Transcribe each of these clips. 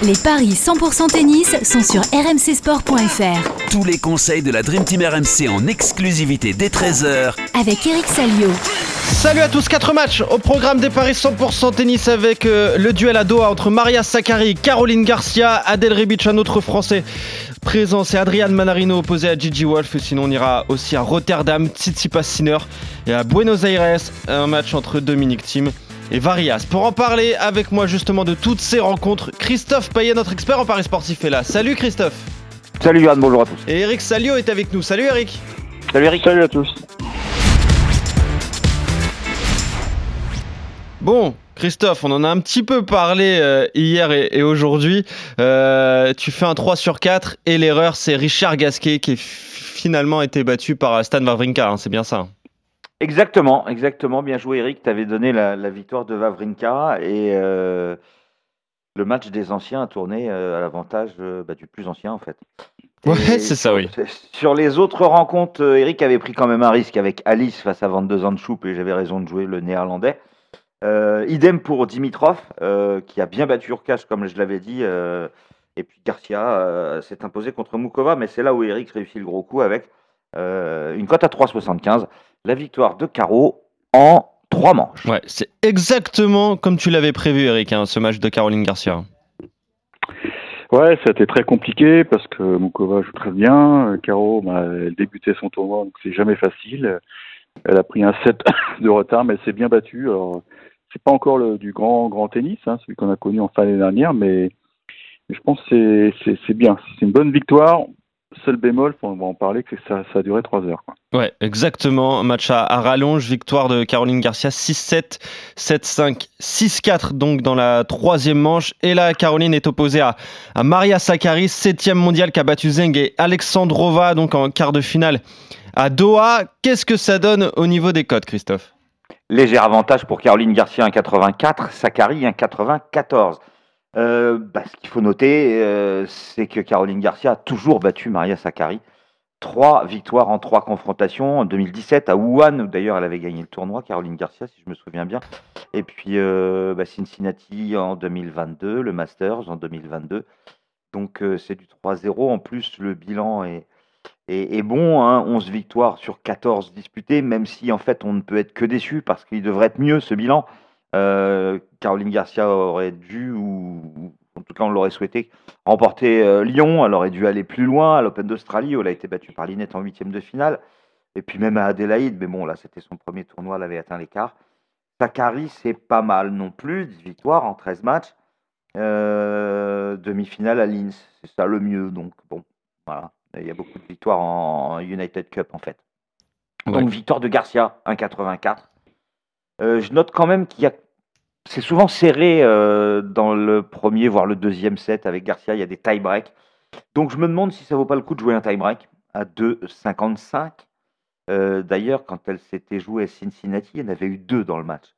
Les paris 100% tennis sont sur rmcsport.fr. Tous les conseils de la Dream Team RMC en exclusivité dès 13h Avec Eric Salio. Salut à tous, 4 matchs au programme des paris 100% tennis avec euh, le duel à Doha entre Maria Sakkari, Caroline Garcia, Adel Rebic, un autre français présent, c'est Adrian Manarino opposé à Gigi Wolf. Sinon, on ira aussi à Rotterdam, Tsitsipas Sinner et à Buenos Aires, un match entre Dominique Thiem et Varias. Pour en parler avec moi justement de toutes ces rencontres, Christophe Payet, notre expert en paris sportif, est là. Salut Christophe. Salut Yann, bonjour à tous. Et Eric Salio est avec nous. Salut Eric. Salut Eric. Salut à tous. Bon, Christophe, on en a un petit peu parlé euh, hier et, aujourd'hui. Euh, tu fais un 3 sur 4 et l'erreur, c'est Richard Gasquet qui a finalement été battu par Stan Wawrinka, hein, c'est bien ça Exactement, exactement. Bien joué Eric, tu avais donné la, victoire de Wawrinka et euh, le match des anciens a tourné à l'avantage bah, du plus ancien en fait. Ouais, c'est ça, oui. Sur les autres rencontres, Eric avait pris quand même un risque avec Alice face à 22 ans de choupe et j'avais raison de jouer le néerlandais. Euh, idem pour Dimitrov, euh, qui a bien battu Urkash, comme je l'avais dit. Euh, et puis Garcia s'est imposé contre Mukova, mais c'est là où Eric réussit le gros coup avec une cote à 3,75. La victoire de Caro en trois manches. Ouais, c'est exactement comme tu l'avais prévu, Eric, hein, ce match de Caroline Garcia. Ouais, ça a été très compliqué parce que Mukova joue très bien. Caro, bah, elle débutait son tournoi, donc c'est jamais facile. Elle a pris un set de retard, mais elle s'est bien battue. Alors, c'est pas encore le, du grand grand tennis, hein, celui qu'on a connu en fin d'année dernière, mais, je pense que c'est bien. C'est une bonne victoire. Seul bémol, on va en parler, que ça, ça a duré 3 heures. Quoi. Ouais, exactement. Match à, rallonge, victoire de Caroline Garcia 6-7, 7-5, 6-4 donc dans la troisième manche. Et là, Caroline est opposée à, à Maria Sakkari, septième mondiale qui a battu Zeng et Alexandrova donc en quart de finale à Doha. Qu'est-ce que ça donne au niveau des codes, Christophe? Léger avantage pour Caroline Garcia 1,84, Sakari 1,94. Euh, bah, ce qu'il faut noter, euh, c'est que Caroline Garcia a toujours battu Maria Sakari. Trois victoires en trois confrontations. En 2017 à Wuhan, où d'ailleurs elle avait gagné le tournoi, Caroline Garcia, si je me souviens bien. Et puis euh, bah, Cincinnati en 2022, le Masters en 2022. Donc c'est du 3-0. En plus, le bilan est, bon, 11 hein, victoires sur 14 disputées, même si en fait on ne peut être que déçu parce qu'il devrait être mieux ce bilan. Euh, Caroline Garcia aurait dû, ou en tout cas on l'aurait souhaité, remporter euh, Lyon. Elle aurait dû aller plus loin à l'Open d'Australie où elle a été battue par Linette en huitième de finale. Et puis même à Adélaïde, mais bon là c'était son premier tournoi, elle avait atteint l'écart. Sakari c'est pas mal non plus, 10 victoires en 13 matchs. Euh, demi-finale à Linz, c'est ça le mieux donc bon, voilà. Il y a beaucoup de victoires en United Cup en fait. Donc victoire de Garcia, 1,84. Euh, je note quand même qu'il y a. C'est souvent serré euh, dans le premier, voire le deuxième set avec Garcia. Il y a des tie-breaks. Donc je me demande si ça vaut pas le coup de jouer un tie-break à 2,55. Euh, D'ailleurs, quand elle s'était jouée à Cincinnati, en avait eu deux dans le match.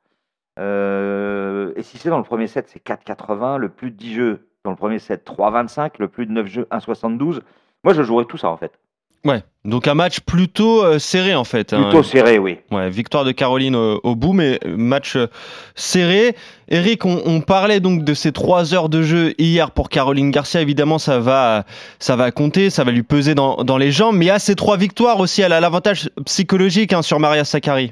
Euh, et si c'est dans le premier set, c'est 4,80. Le plus de 10 jeux dans le premier set, 3,25. Le plus de 9 jeux, 1,72. Moi, je jouerais tout ça en fait. Ouais, donc un match plutôt euh, serré en fait. Hein. Plutôt serré, oui. Ouais, victoire de Caroline au, bout, mais match euh, serré. Eric, on, parlait donc de ces trois heures de jeu hier pour Caroline Garcia. Évidemment, ça va, ça va compter, ça va lui peser dans, dans les jambes. Mais il y a ces trois victoires aussi, elle a l'avantage psychologique hein, sur Maria Sakkari.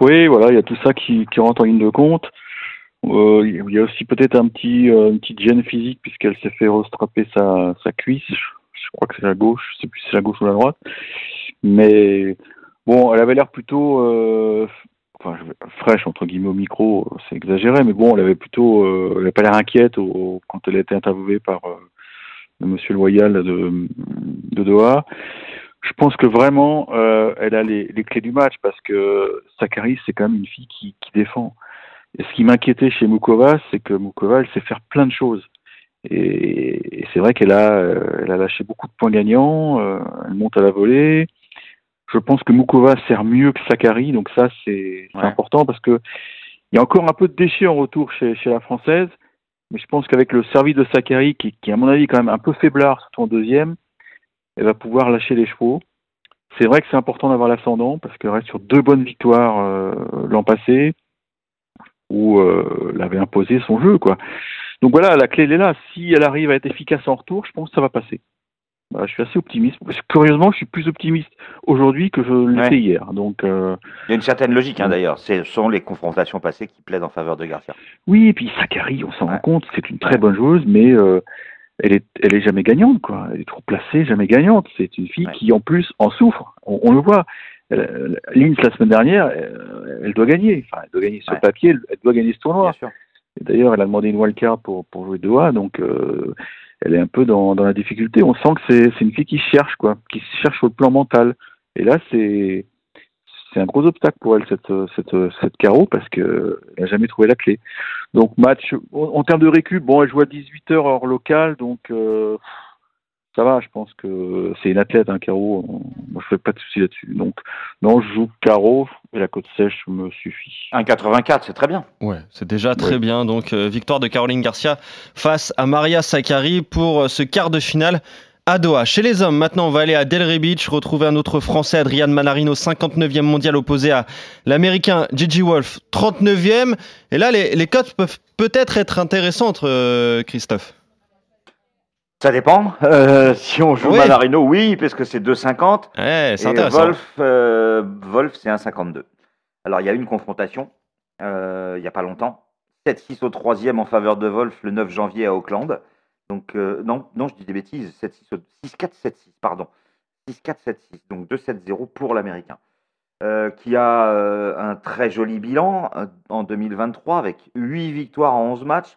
Oui, voilà, il y a tout ça qui, qui rentre en ligne de compte. Euh, il y a aussi peut-être un petit, euh, une petite gêne physique puisqu'elle s'est fait restrapper sa, sa cuisse. Je crois que c'est la gauche, je sais plus si c'est la gauche ou la droite. Mais bon, elle avait l'air plutôt euh, fraîche entre guillemets au micro, c'est exagéré, mais bon, elle avait plutôt, euh, elle avait pas l'air inquiète quand elle a été interviewée par euh, monsieur loyal de, Doha. Je pense que vraiment, euh, elle a les, les, clés du match parce que Sakari, c'est quand même une fille qui, qui défend. Et ce qui m'inquiétait chez Mukova, c'est que Mukova, elle sait faire plein de choses. Et, c'est vrai qu'elle a, euh, elle a lâché beaucoup de points gagnants, euh, elle monte à la volée. Je pense que Mukova sert mieux que Sakari, donc ça c'est important parce que il y a encore un peu de déchets en retour chez, chez la française, mais je pense qu'avec le service de Sakari, qui, qui est à mon avis quand même un peu faiblard, surtout en deuxième, elle va pouvoir lâcher les chevaux. C'est vrai que c'est important d'avoir l'ascendant parce qu'elle reste sur deux bonnes victoires euh, l'an passé où euh, elle avait imposé son jeu, quoi. Donc voilà, la clé elle est là. Si elle arrive à être efficace en retour, je pense que ça va passer. Voilà, je suis assez optimiste. Curieusement, je suis plus optimiste aujourd'hui que je l'étais Ouais. hier. Donc euh, Il y a une certaine logique hein, d'ailleurs. Ce sont les confrontations passées qui plaident en faveur de Garcia. oui, et puis Sakari, on s'en Ouais. rend compte, c'est une très bonne joueuse, mais euh, elle est, elle est jamais gagnante, quoi. Elle est trop placée, jamais gagnante. C'est une fille Ouais. qui, en plus, en souffre. On, on le voit. Linz la semaine dernière, elle, elle doit gagner. Enfin, elle doit gagner sur le papier. Elle, elle doit gagner ce tournoi. Bien sûr. D'ailleurs, elle a demandé une wildcard pour, pour jouer Doha, donc euh, elle est un peu dans, dans la difficulté. On sent que c'est une fille qui cherche, quoi, qui cherche sur le plan mental. Et là, c'est un gros obstacle pour elle, cette, cette, cette carreau, parce qu'elle n'a jamais trouvé la clé. Donc, match, en, termes de récup, bon, elle joue à 18h heure locale, donc euh, ça va, je pense que c'est une athlète, un carreau. Moi, je fais pas de soucis là-dessus. Donc, non, je joue carreau, et la côte sèche me suffit. 1,84, c'est très bien. Ouais, c'est déjà très Ouais. bien. Donc, euh, victoire de Caroline Garcia face à Maria Sakkari pour euh, ce quart de finale à Doha. Chez les hommes, maintenant, on va aller à Delray Beach, retrouver un autre Français, Adrian Manarino, 59e mondial, opposé à l'Américain Gigi Wolf, 39e. Et là, les, les cotes peuvent peut-être être intéressantes, euh, Christophe. Ça dépend. Euh, si on joue Oui. Manarino, oui, parce que c'est 2,50. Ouais, c'est Et intéressant. Wolf, euh, Wolf c'est 1,52. Alors, il y a une confrontation, euh, il n'y a pas longtemps. 7-6 au troisième en faveur de Wolf le 9 janvier à Auckland. Donc, euh, non, non, je dis des bêtises. 7-6 au- 6-4, 7-6, pardon. 6-4, 7-6. Donc, 2-7-0 pour l'Américain. Euh, qui a euh, un très joli bilan en 2023 avec 8 victoires en 11 matchs.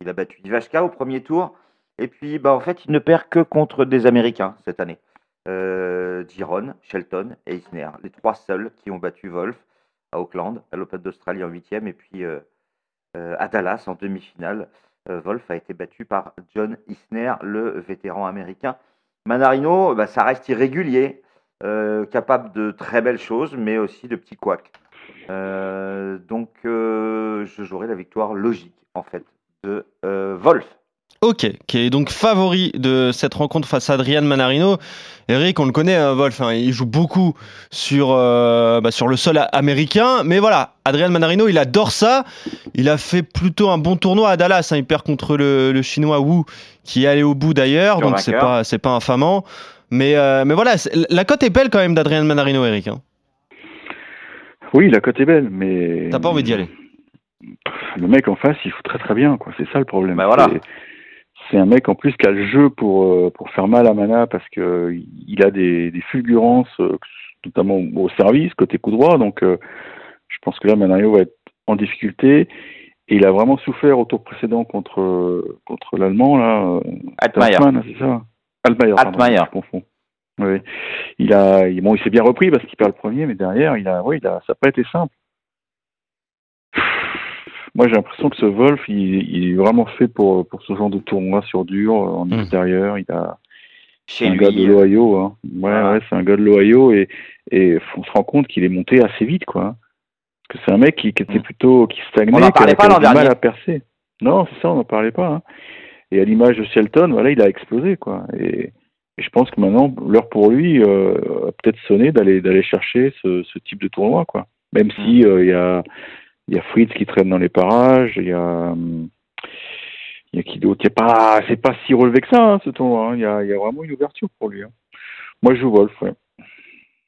Il a battu Ivashka au premier tour. Et puis, bah, en fait, il ne perd que contre des Américains cette année euh, Giron, Shelton et Isner, les trois seuls qui ont battu Wolf à Auckland, à l'Open d'Australie en huitième, et puis euh, euh, à Dallas en demi-finale. Euh, Wolf a été battu par John Isner, le vétéran américain. Manarino, bah, ça reste irrégulier, capable de très belles choses, mais aussi de petits couacs. Donc, je jouerai la victoire logique, en fait, de Wolf. Ok, qui est donc favori de cette rencontre face à Adrian Manarino. Eric, on le connaît, hein, Wolf, hein, il joue beaucoup sur, euh, bah, sur le sol américain. Mais voilà, Adrian Manarino, il adore ça. Il a fait plutôt un bon tournoi à Dallas. hein, il perd contre le, le chinois Wu, qui est allé au bout d'ailleurs. Donc c'est pas, c'est pas infamant. Mais, euh, mais voilà, la cote est belle quand même d'Adrian Manarino, Eric. hein. Oui, la cote est belle, mais. T'as pas envie d'y aller Le mec en face, il joue très très bien, quoi. C'est ça le problème. Bah voilà. C'est- un mec en plus qui a le jeu pour, euh, pour faire mal à Mana parce que euh, il a des, des fulgurances, euh, notamment au service, côté coup droit. Donc, je pense que là, Manario va être en difficulté. Et il a vraiment souffert au tour précédent contre, contre l'Allemand, là. Altmaier. C'est ça Altmaier. pardon, Altmaier. Je confonds. Oui. Il a, il- bon, il s'est bien repris parce qu'il perd le premier, mais derrière, il a, oui, il a, ça n'a pas été simple. Moi, j'ai l'impression que ce Wolf, il, il est vraiment fait pour, pour ce genre de tournoi sur dur, euh, en Mm. extérieur. Il a, c'est un gars de lui, l'Ohio, hein. Ouais, ouais, c'est un gars de l'Ohio et, et on se rend compte qu'il est monté assez vite, quoi. Parce que c'est un mec qui, qui était Mm. plutôt, qui stagnait, On en qui parlait avait pas du mal à percer. Non, c'est ça, on n'en parlait pas. hein. Et à l'image de Shelton, voilà, il a explosé, quoi. Et, et je pense que maintenant, l'heure pour lui euh, a peut-être sonné d'aller d'aller chercher ce, ce type de tournoi, quoi. Même Mm. si euh, il y a il y a Fritz qui traîne dans les parages, il y a il y a qui d'autre? Il y a pas c'est pas si relevé que ça hein, ce tournoi. hein. Il y a il y a vraiment une ouverture pour lui. hein. Moi, je joue Wolf, ouais.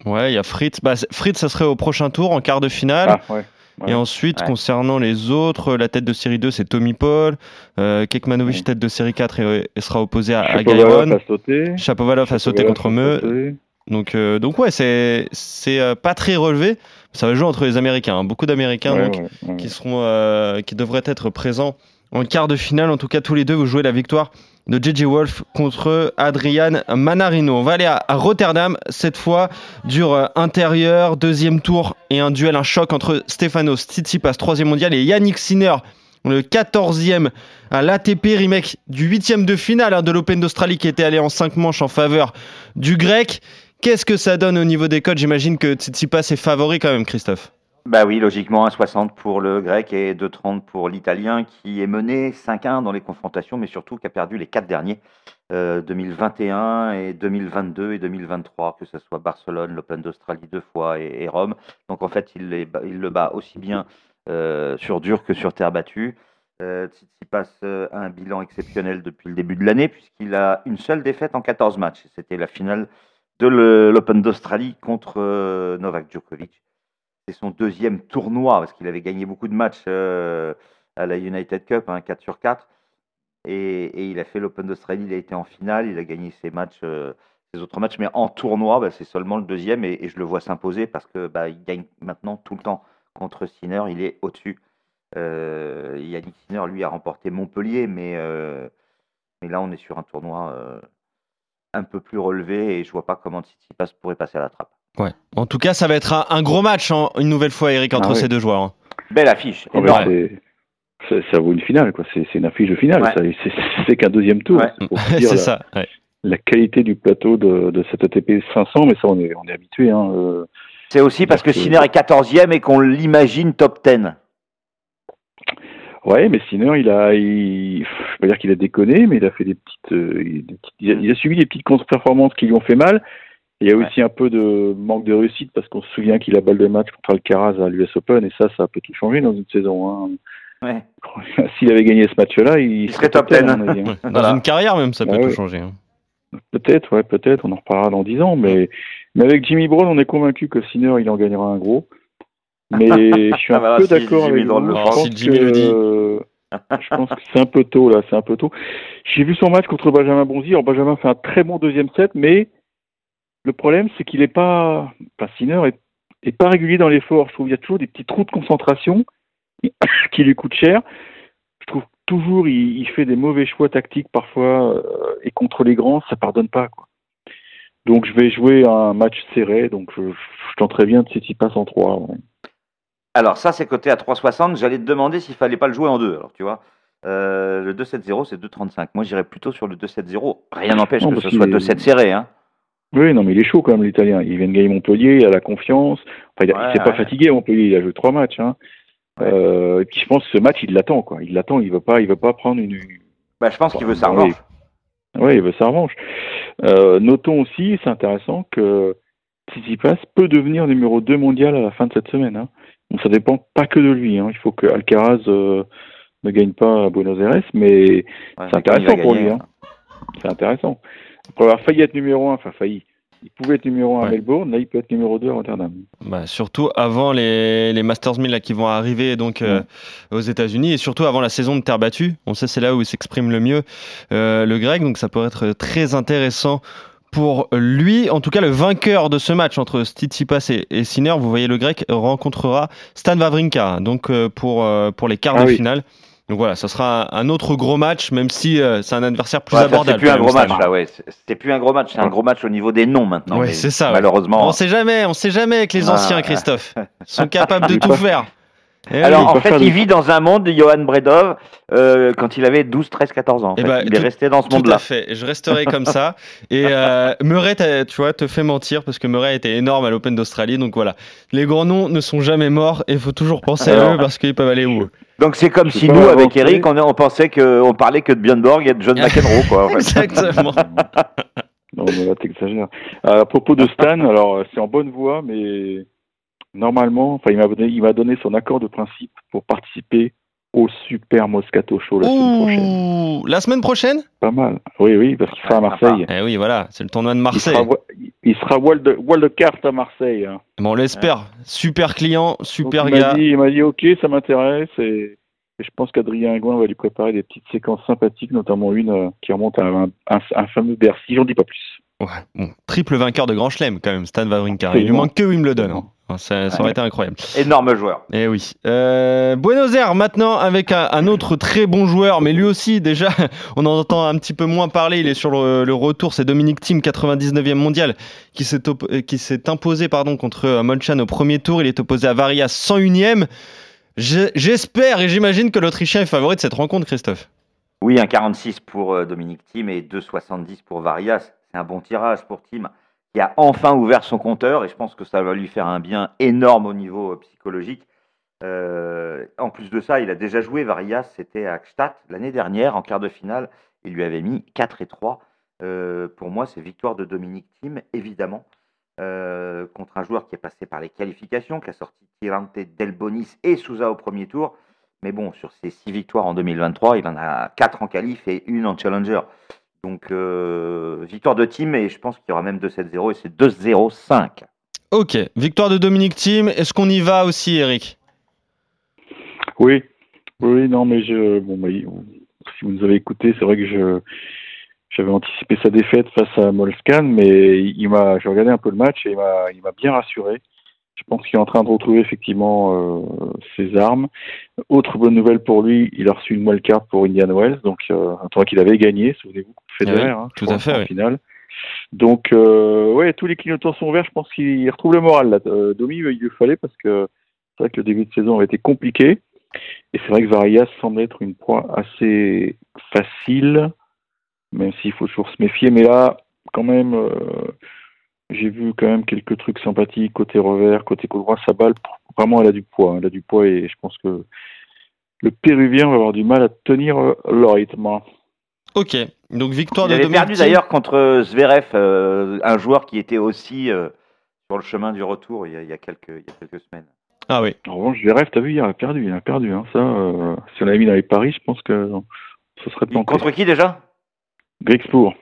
Ouais, il y a Fritz. Bah, Fritz, ça serait au prochain tour, en quart de finale. Ah, ouais. Et ensuite, Ouais. concernant les autres, la tête de série 2, c'est Tommy Paul. Euh, Kekmanovic, Ouais. tête de série 4, et, et sera opposé à, à Shapovalov Gairon. a sauté. Chapovalov a sauté contre Meux. Donc, euh, donc ouais, c'est c'est euh, pas très relevé. Ça va jouer entre les Américains. hein. Beaucoup d'Américains Ouais, donc, ouais, ouais. qui seront, euh, qui devraient être présents en quart de finale. En tout cas, tous les deux, vous jouez la victoire de JJ Wolf contre Adrian Manarino. On va aller à, à Rotterdam cette fois. Dur intérieur, deuxième tour et un duel, un choc entre Stefanos Tsitsipas, troisième mondial, et Yannick Sinner, le 14e à l'ATP remake du huitième de finale hein, de l'Open d'Australie qui était allé en 5 manches en faveur du grec. Qu'est-ce que ça donne au niveau des codes? J'imagine que Tsitsipas est favori quand même, Christophe. Bah oui, logiquement, 1,60 pour le grec et 2,30 pour l'italien qui est mené 5-1 dans les confrontations, mais surtout qui a perdu les quatre derniers, euh, 2021 et 2022 et 2023, que ce soit Barcelone, l'Open d'Australie deux fois et, Rome. Donc en fait, il, le bat aussi bien euh, sur dur que sur terre battue. Euh, Tsitsipas euh, a un bilan exceptionnel depuis le début de l'année puisqu'il a une seule défaite en 14 matchs. C'était la finale de l'Open d'Australie contre euh, Novak Djokovic. C'est son deuxième tournoi parce qu'il avait gagné beaucoup de matchs euh, à la United Cup, hein, 4 sur 4. Et, il a fait l'Open d'Australie, il a été en finale, il a gagné ses matchs, euh, ses autres matchs, mais en tournoi, bah, c'est seulement le deuxième et, je le vois s'imposer parce que bah, il gagne maintenant tout le temps contre Sinner, il est au-dessus. Yannick Sinner, lui, a remporté Montpellier, mais, là, on est sur un tournoi un peu plus relevé et je vois pas comment Tsitsipas pourrait passer à la trappe. Ouais. En tout cas, ça va être un, un gros match, hein, une nouvelle fois, Eric, entre Ah ces deux joueurs. hein. Belle affiche. Ah, énorme. ça, ça vaut une finale, quoi. C'est une affiche de finale. Ouais. C'est- qu'un deuxième tour. Ouais. C'est la, ça. ouais. la qualité du plateau de, de cette ATP 500, mais ça, on est, on est habitué. Hein. euh. C'est aussi parce que Parce que- Sinner est 14e et qu'on l'imagine top 10. Ouais, mais Sinner, il a, il, je vais pas dire qu'il a déconné, mais il a fait des petites, euh, il- des petites- il, a, il a subi des petites contre-performances qui lui ont fait mal. Il y a Ouais. aussi un peu de manque de réussite parce qu'on se souvient qu'il a balle de match contre Alcaraz à l'US Open et ça, ça peut tout changer dans une saison. Hein. Ouais. S'il avait gagné ce match-là, il, serait top 10, à mon avis, hein. Dans Voilà. une carrière même, ça peut Ah tout ouais. changer. hein. Peut-être, ouais, peut-être. On en reparlera dans 10 ans, mais, mais avec Jimmy Brown, on est convaincu que Sinner, il en gagnera un gros. Mais je suis un Ah, voilà, peu si d'accord avec vous. le Je pense. pense Si Jimmy que- le dit. je pense que c'est un peu tôt, là, c'est un peu tôt. J'ai vu son match contre Benjamin Bonzi. Alors, Benjamin fait un très bon deuxième set, mais le problème, c'est qu'il est pas, enfin, Sinner est, est pas régulier dans l'effort. Je trouve qu'il y a toujours des petits trous de concentration qui lui coûtent cher. Je trouve toujours, il, il fait des mauvais choix tactiques parfois, euh, et contre les grands, ça pardonne pas, quoi. Donc, je vais jouer un match serré, donc je, je tenterai bien de Tsitsipas en 3. ouais. Alors ça, c'est coté à 3,60. J'allais te demander s'il fallait pas le jouer en deux. Alors tu vois, euh, le 2-7-0, c'est 2,35. Moi, j'irais plutôt sur le 2-7-0. Rien n'empêche que ce soit qu'il est- 2-7 serré. Hein. Oui, non, mais il est chaud quand même, l'Italien. Il vient de gagner Montpellier, il a la confiance. Enfin, il, Ouais, s'est pas fatigué à Montpellier, il a joué trois matchs. Hein. Ouais. Euh, et puis je pense que ce match, il l'attend, quoi. Il l'attend, il veut pas, il veut pas prendre une. Bah, je pense qu'il veut sa revanche. Oui, il veut sa revanche. Euh, notons aussi, c'est intéressant que Tsitsipas peut devenir numéro 2 mondial à la fin de cette semaine. Hein. Donc ça dépend pas que de lui. Hein. Il faut que Alcaraz euh, ne gagne pas à Buenos Aires, mais Ouais, c'est intéressant pour gagner, lui. Hein. C'est intéressant. Après avoir failli être numéro 1, enfin failli. Il pouvait être numéro 1 à. Melbourne, là il peut être numéro 2 à Rotterdam. Bah, surtout avant les, les Masters 1000 là, qui vont arriver donc euh, aux États-Unis et surtout avant la saison de terre battue. On sait c'est là où il s'exprime le mieux euh, le grec, donc ça pourrait être très intéressant pour lui. En tout cas, le vainqueur de ce match entre Tsitsipas et, et Sinner, vous voyez le grec rencontrera Stan Wawrinka donc euh, pour euh, pour les quarts Ah de oui. finale. Donc voilà, ça sera un autre gros match, même si euh, c'est un adversaire plus Ouais, ça, c'est abordable. plus un gros match là, ouais. C'est plus un gros match, c'est un gros match au niveau des noms maintenant. Ouais, c'est ça. Malheureusement. On sait jamais, on sait jamais avec les Ah. anciens, Christophe. Ils sont capables de tout faire. Eh. Alors en fait, il vit dans un monde de Johan Bredov euh, quand il avait 12, 13, 14 ans. en Eh fait. ben, il est resté dans ce Tout à monde-là. fait. Je resterai comme ça. Et euh, Murray, tu vois, te fait mentir parce que Murray était énorme à l'Open d'Australie. Donc voilà, les grands noms ne sont jamais morts et il faut toujours penser à eux parce qu'ils peuvent aller où Donc c'est comme si nous, avec. Eric, on, on pensait qu'on parlait que de Björn Borg et de John McEnroe. Quoi, en fait. Exactement. Non, mais là, t'exagères. À propos de Stan, alors c'est en bonne voie, mais normalement, enfin, il m'a donné, il m'a donné son accord de principe pour participer au Super Moscato Show la semaine prochaine. Ouh, la semaine prochaine? Pas mal. Oui, oui, parce qu'il sera à Ouais, Marseille. Eh oui, voilà, c'est le tournoi de Il Marseille. sera, il sera Wild, Wild Card à Marseille. hein. Bon, on l'espère. Super client, Donc, super il m'a gars. dit, il m'a dit, ok, ça m'intéresse et, et je pense qu'Adrien Gouin va lui préparer des petites séquences sympathiques, notamment une euh, qui remonte à un, un- un fameux Bercy. J'en dis pas plus. Ouais, bon, triple vainqueur de Grand Chelem quand même, Stan Wawrinka. Il lui manque que Wimbledon. hein. Ça, ça aurait Ouais. été incroyable. Énorme joueur. Eh oui. Euh, Buenos Aires maintenant avec un, un autre très bon joueur, mais lui aussi déjà on en entend un petit peu moins parler. Il est sur le, le retour, c'est Dominique Thiem, 99e mondial, qui s'est euh, qui s'est imposé pardon contre euh, Molchan au premier tour. Il est opposé à Varia 101e. Je- J'espère et j'imagine que l'Autrichien est favori de cette rencontre, Christophe. Oui, un 46 pour Dominique Thiem et 2,70 pour Varias. C'est un bon tirage pour Thiem qui a enfin ouvert son compteur et je pense que ça va lui faire un bien énorme au niveau euh, psychologique. Euh, en plus de ça, il a déjà joué Varias, c'était à Gstaad l'année dernière en quart de finale. Il lui avait mis 4 et 3. Euh, pour moi, c'est victoire de Dominique Thiem, évidemment, contre un joueur qui est passé par les qualifications, qui a sorti Tirante, Delbonis et Souza au premier tour. Mais bon, sur ses 6 victoires en 2023, il en a 4 en qualif et une en challenger. Donc, euh, victoire de team et je pense qu'il y aura même 2-7-0 et c'est 2-0-5. Ok, victoire de Dominique Thiem. Est-ce qu'on y va aussi, Eric? Oui, oui, non, mais je, bon, bah, si vous nous avez écouté, c'est vrai que je, j'avais anticipé sa défaite face à Molskan, mais il m'a, j'ai regardé un peu le match et il m'a, il m'a bien rassuré. Je pense qu'il est en train de retrouver effectivement euh, ses armes. Autre bonne nouvelle pour lui, il a reçu une wildcard pour Indian Wells, donc euh, un tournoi qu'il avait gagné, souvenez-vous, Federer, Oui, hein, tout crois, à fait, en oui. finale. Donc euh, ouais, tous les clignotants sont verts. Je pense qu'il retrouve le moral. Là. Euh, Domi, il lui fallait parce que c'est vrai que le début de saison avait été compliqué. Et c'est vrai que Varias semble être une proie assez facile, même s'il faut toujours se méfier. Mais là, quand même, euh, j'ai vu quand même quelques trucs sympathiques côté revers, côté coup droit. Sa balle, vraiment, elle a du poids. hein. Elle a du poids et je pense que le Péruvien va avoir du mal à tenir le rythme. Ok, donc victoire Il de avait Dominique perdu Thiem. d'ailleurs contre Zverev, euh, un joueur qui était aussi euh, sur le chemin du retour il y a, il y a quelques, il y a quelques semaines. Ah oui, En revanche, Zverev, t'as vu, il a perdu. Il a perdu. Hein. Ça, euh, si on l'avait mis dans les paris, je pense que ce serait pas contre qui déjà? Grexpoor.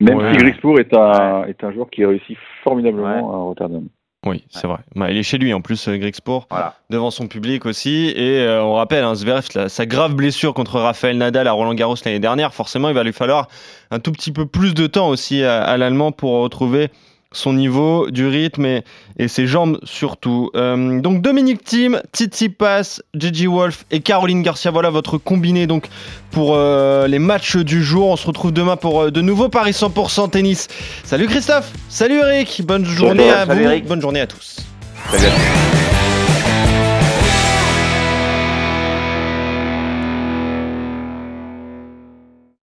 Même Ouais. si Grexpoor est un, est un joueur qui réussit formidablement à Rotterdam. Oui, c'est vrai. Bah, il est chez lui en plus, euh, Greg Sport, Voilà. devant son public aussi. Et euh, on rappelle, hein, Zverev, sa grave blessure contre Rafael Nadal à Roland Garros l'année dernière, forcément, il va lui falloir un tout petit peu plus de temps aussi à, à l'Allemand pour retrouver son niveau, du rythme et, et ses jambes surtout. Euh, donc Dominique Thiem, Titi Pass, Gigi Wolf et Caroline Garcia, voilà votre combiné donc pour euh, les matchs du jour. On se retrouve demain pour euh, de nouveaux Paris 100% tennis. Salut Christophe, salut Eric, bonne journée à vous, Eric. bonne journée à tous.